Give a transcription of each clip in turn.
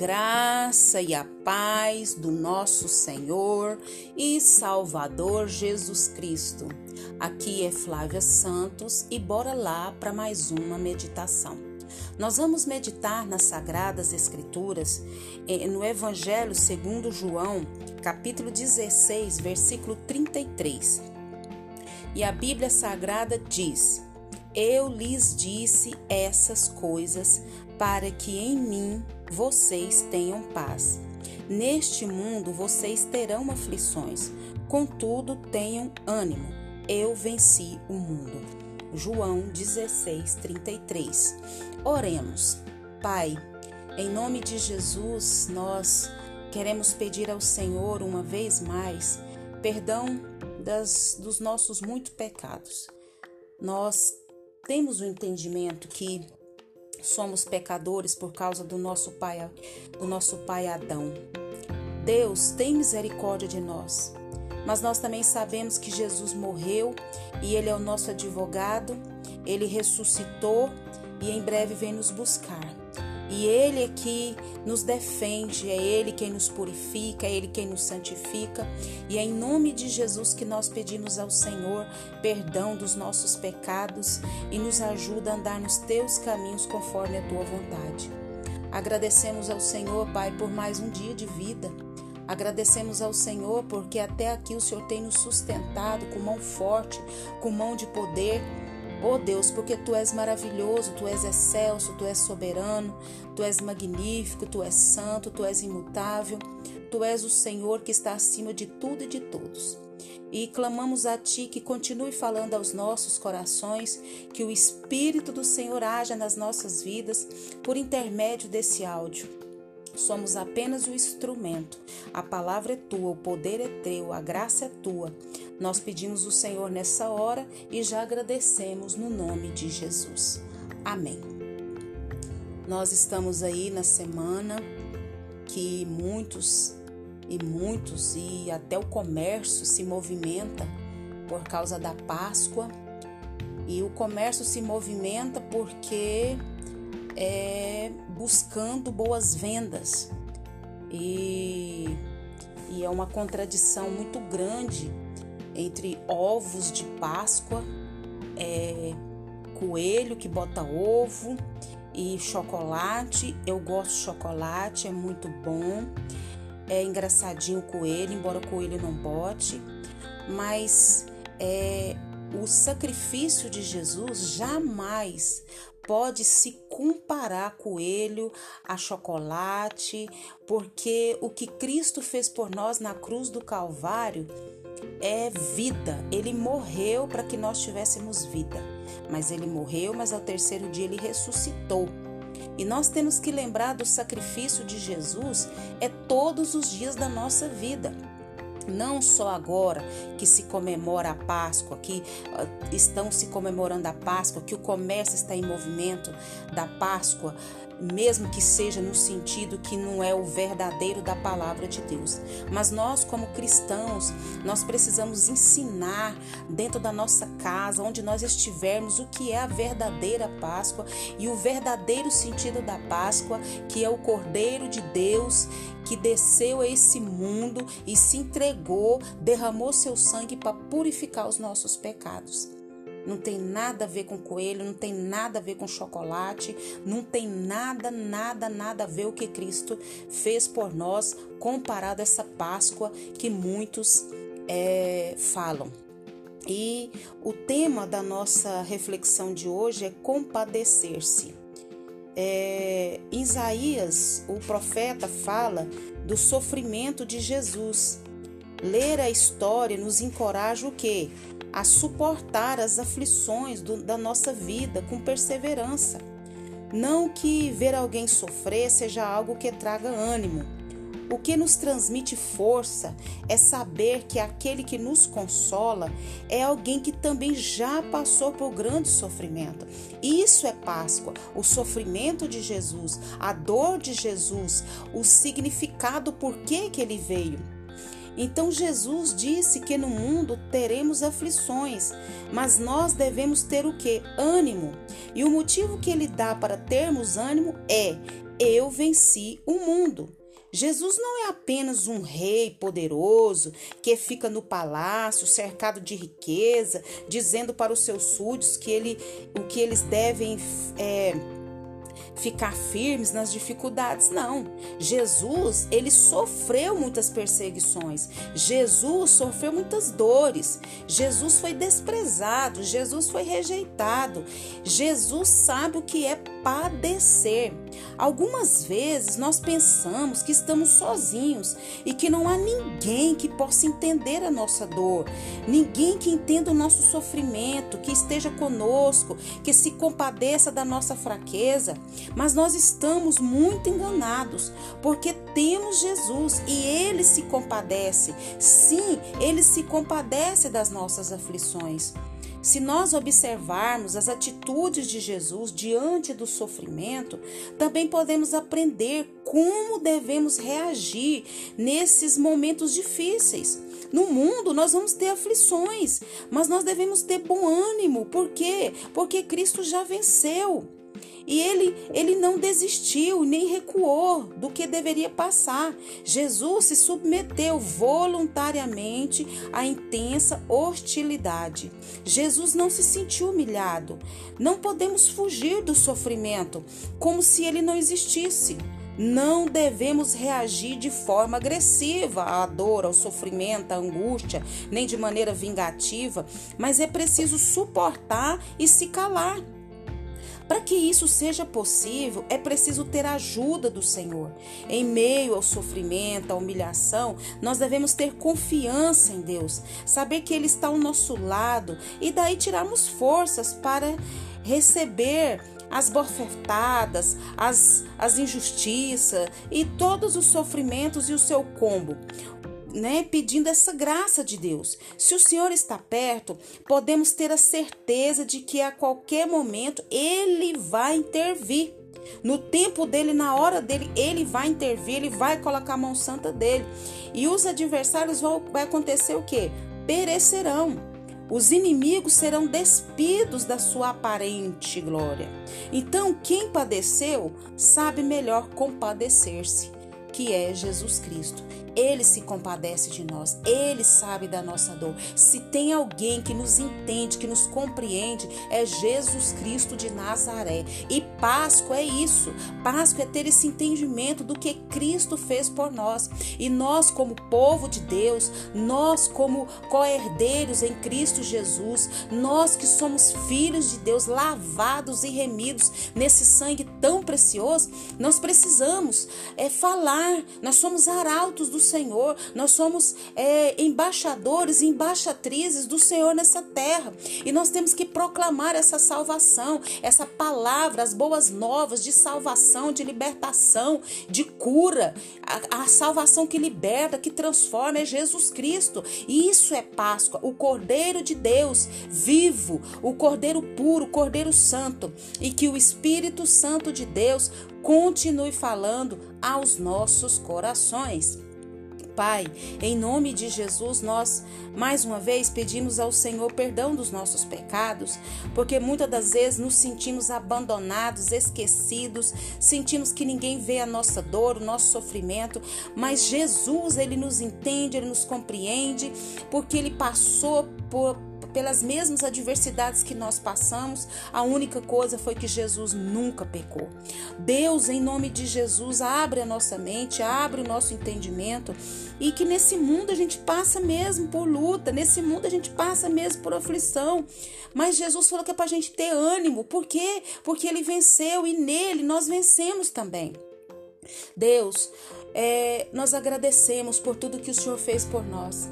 graça e a paz do nosso Senhor e Salvador Jesus Cristo. Aqui é Flávia Santos e bora lá para mais uma meditação. Nós vamos meditar nas Sagradas Escrituras eh, no Evangelho segundo João, capítulo 16, versículo 33. E a Bíblia Sagrada diz: Eu lhes disse essas coisas para que em mim vocês tenham paz. Neste mundo vocês terão aflições, contudo tenham ânimo. Eu venci o mundo. João 16, 33. Oremos. Pai, em nome de Jesus, nós queremos pedir ao Senhor uma vez mais perdão das, dos nossos muitos pecados. Nós temos o entendimento que somos pecadores por causa do nosso pai, do nosso pai Adão. Deus tem misericórdia de nós, mas nós também sabemos que Jesus morreu e ele é o nosso advogado, ele ressuscitou e em breve vem nos buscar. E Ele é que nos defende, é Ele quem nos purifica, é Ele quem nos santifica. E é em nome de Jesus que nós pedimos ao Senhor perdão dos nossos pecados e nos ajuda a andar nos teus caminhos conforme a tua vontade. Agradecemos ao Senhor, Pai, por mais um dia de vida. Agradecemos ao Senhor porque até aqui o Senhor tem nos sustentado com mão forte, com mão de poder Oh Deus, porque tu és maravilhoso, tu és excelso, tu és soberano, tu és magnífico, tu és santo, tu és imutável, tu és o Senhor que está acima de tudo e de todos. E clamamos a Ti que continue falando aos nossos corações, que o Espírito do Senhor haja nas nossas vidas por intermédio desse áudio. Somos apenas o instrumento. A palavra é tua, o poder é teu, a graça é tua. Nós pedimos o Senhor nessa hora e já agradecemos no nome de Jesus. Amém. Nós estamos aí na semana que muitos e muitos e até o comércio se movimenta por causa da Páscoa. E o comércio se movimenta porque é, buscando boas vendas. E, e é uma contradição muito grande entre ovos de Páscoa, é, coelho que bota ovo e chocolate. Eu gosto de chocolate, é muito bom. É engraçadinho o coelho, embora o coelho não bote, mas é, o sacrifício de Jesus jamais pode se comparar coelho a chocolate, porque o que Cristo fez por nós na cruz do Calvário é vida. Ele morreu para que nós tivéssemos vida. Mas ele morreu, mas ao terceiro dia ele ressuscitou. E nós temos que lembrar do sacrifício de Jesus é todos os dias da nossa vida não só agora que se comemora a Páscoa, que uh, estão se comemorando a Páscoa, que o comércio está em movimento da Páscoa, mesmo que seja no sentido que não é o verdadeiro da palavra de Deus. Mas nós, como cristãos, nós precisamos ensinar dentro da nossa casa, onde nós estivermos, o que é a verdadeira Páscoa e o verdadeiro sentido da Páscoa, que é o Cordeiro de Deus que desceu a esse mundo e se entregou, derramou seu sangue para purificar os nossos pecados. Não tem nada a ver com coelho, não tem nada a ver com chocolate, não tem nada, nada, nada a ver o que Cristo fez por nós comparado a essa Páscoa que muitos é, falam. E o tema da nossa reflexão de hoje é compadecer-se. É, Isaías, o profeta, fala do sofrimento de Jesus. Ler a história nos encoraja o quê? A suportar as aflições do, da nossa vida com perseverança. Não que ver alguém sofrer seja algo que traga ânimo, o que nos transmite força é saber que aquele que nos consola é alguém que também já passou por grande sofrimento. Isso é Páscoa, o sofrimento de Jesus, a dor de Jesus, o significado por que, que ele veio. Então Jesus disse que no mundo teremos aflições, mas nós devemos ter o que? Ânimo. E o motivo que ele dá para termos ânimo é Eu venci o mundo. Jesus não é apenas um rei poderoso que fica no palácio cercado de riqueza, dizendo para os seus súditos que ele, o que eles devem é, ficar firmes nas dificuldades. Não. Jesus, ele sofreu muitas perseguições. Jesus sofreu muitas dores. Jesus foi desprezado. Jesus foi rejeitado. Jesus sabe o que é padecer. Algumas vezes nós pensamos que estamos sozinhos e que não há ninguém que possa entender a nossa dor, ninguém que entenda o nosso sofrimento, que esteja conosco, que se compadeça da nossa fraqueza. Mas nós estamos muito enganados, porque temos Jesus e ele se compadece. Sim, ele se compadece das nossas aflições. Se nós observarmos as atitudes de Jesus diante do sofrimento, também podemos aprender como devemos reagir nesses momentos difíceis. No mundo nós vamos ter aflições, mas nós devemos ter bom ânimo. Por quê? Porque Cristo já venceu. E ele, ele não desistiu nem recuou do que deveria passar. Jesus se submeteu voluntariamente à intensa hostilidade. Jesus não se sentiu humilhado. Não podemos fugir do sofrimento como se ele não existisse. Não devemos reagir de forma agressiva à dor, ao sofrimento, à angústia, nem de maneira vingativa, mas é preciso suportar e se calar. Para que isso seja possível, é preciso ter a ajuda do Senhor. Em meio ao sofrimento, à humilhação, nós devemos ter confiança em Deus, saber que Ele está ao nosso lado e daí tirarmos forças para receber as bofetadas, as, as injustiças e todos os sofrimentos e o seu combo né, pedindo essa graça de Deus. Se o Senhor está perto, podemos ter a certeza de que a qualquer momento ele vai intervir. No tempo dele, na hora dele, ele vai intervir, ele vai colocar a mão santa dele. E os adversários vão vai acontecer o quê? Perecerão. Os inimigos serão despidos da sua aparente glória. Então, quem padeceu sabe melhor compadecer-se, que é Jesus Cristo. Ele se compadece de nós, ele sabe da nossa dor. Se tem alguém que nos entende, que nos compreende, é Jesus Cristo de Nazaré. E Páscoa é isso. Páscoa é ter esse entendimento do que Cristo fez por nós. E nós, como povo de Deus, nós, como co-herdeiros em Cristo Jesus, nós que somos filhos de Deus, lavados e remidos nesse sangue tão precioso, nós precisamos é falar. Nós somos arautos do Senhor, nós somos é, embaixadores embaixatrizes do Senhor nessa terra. E nós temos que proclamar essa salvação, essa palavra, as boas novas de salvação, de libertação, de cura. A, a salvação que liberta, que transforma é Jesus Cristo. E isso é Páscoa, o Cordeiro de Deus vivo, o Cordeiro puro, o Cordeiro Santo. E que o Espírito Santo de Deus continue falando aos nossos corações. Pai, em nome de Jesus, nós mais uma vez pedimos ao Senhor perdão dos nossos pecados, porque muitas das vezes nos sentimos abandonados, esquecidos, sentimos que ninguém vê a nossa dor, o nosso sofrimento, mas Jesus, ele nos entende, ele nos compreende, porque ele passou por pelas mesmas adversidades que nós passamos, a única coisa foi que Jesus nunca pecou. Deus, em nome de Jesus, abre a nossa mente, abre o nosso entendimento e que nesse mundo a gente passa mesmo por luta, nesse mundo a gente passa mesmo por aflição. Mas Jesus falou que é para a gente ter ânimo, por quê? Porque ele venceu e nele nós vencemos também. Deus, é, nós agradecemos por tudo que o Senhor fez por nós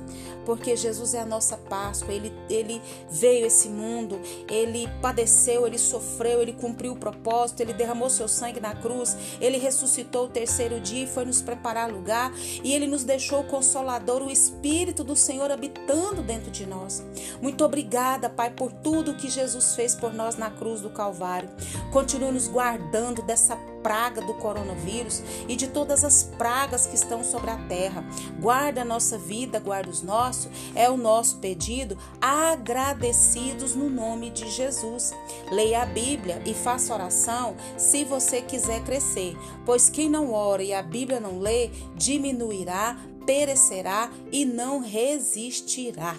porque Jesus é a nossa Páscoa, ele, ele veio esse mundo, ele padeceu, ele sofreu, ele cumpriu o propósito, ele derramou seu sangue na cruz, ele ressuscitou o terceiro dia e foi nos preparar lugar, e ele nos deixou o consolador, o Espírito do Senhor habitando dentro de nós. Muito obrigada, Pai, por tudo que Jesus fez por nós na cruz do Calvário. Continue nos guardando dessa praga do coronavírus e de todas as pragas que estão sobre a terra. Guarda a nossa vida, guarda os nossos, é o nosso pedido, agradecidos no nome de Jesus. Leia a Bíblia e faça oração se você quiser crescer, pois quem não ora e a Bíblia não lê, diminuirá, perecerá e não resistirá.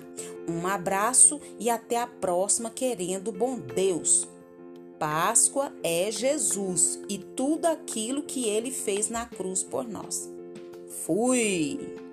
Um abraço e até a próxima, querendo bom Deus. Páscoa é Jesus e tudo aquilo que ele fez na cruz por nós. Fui!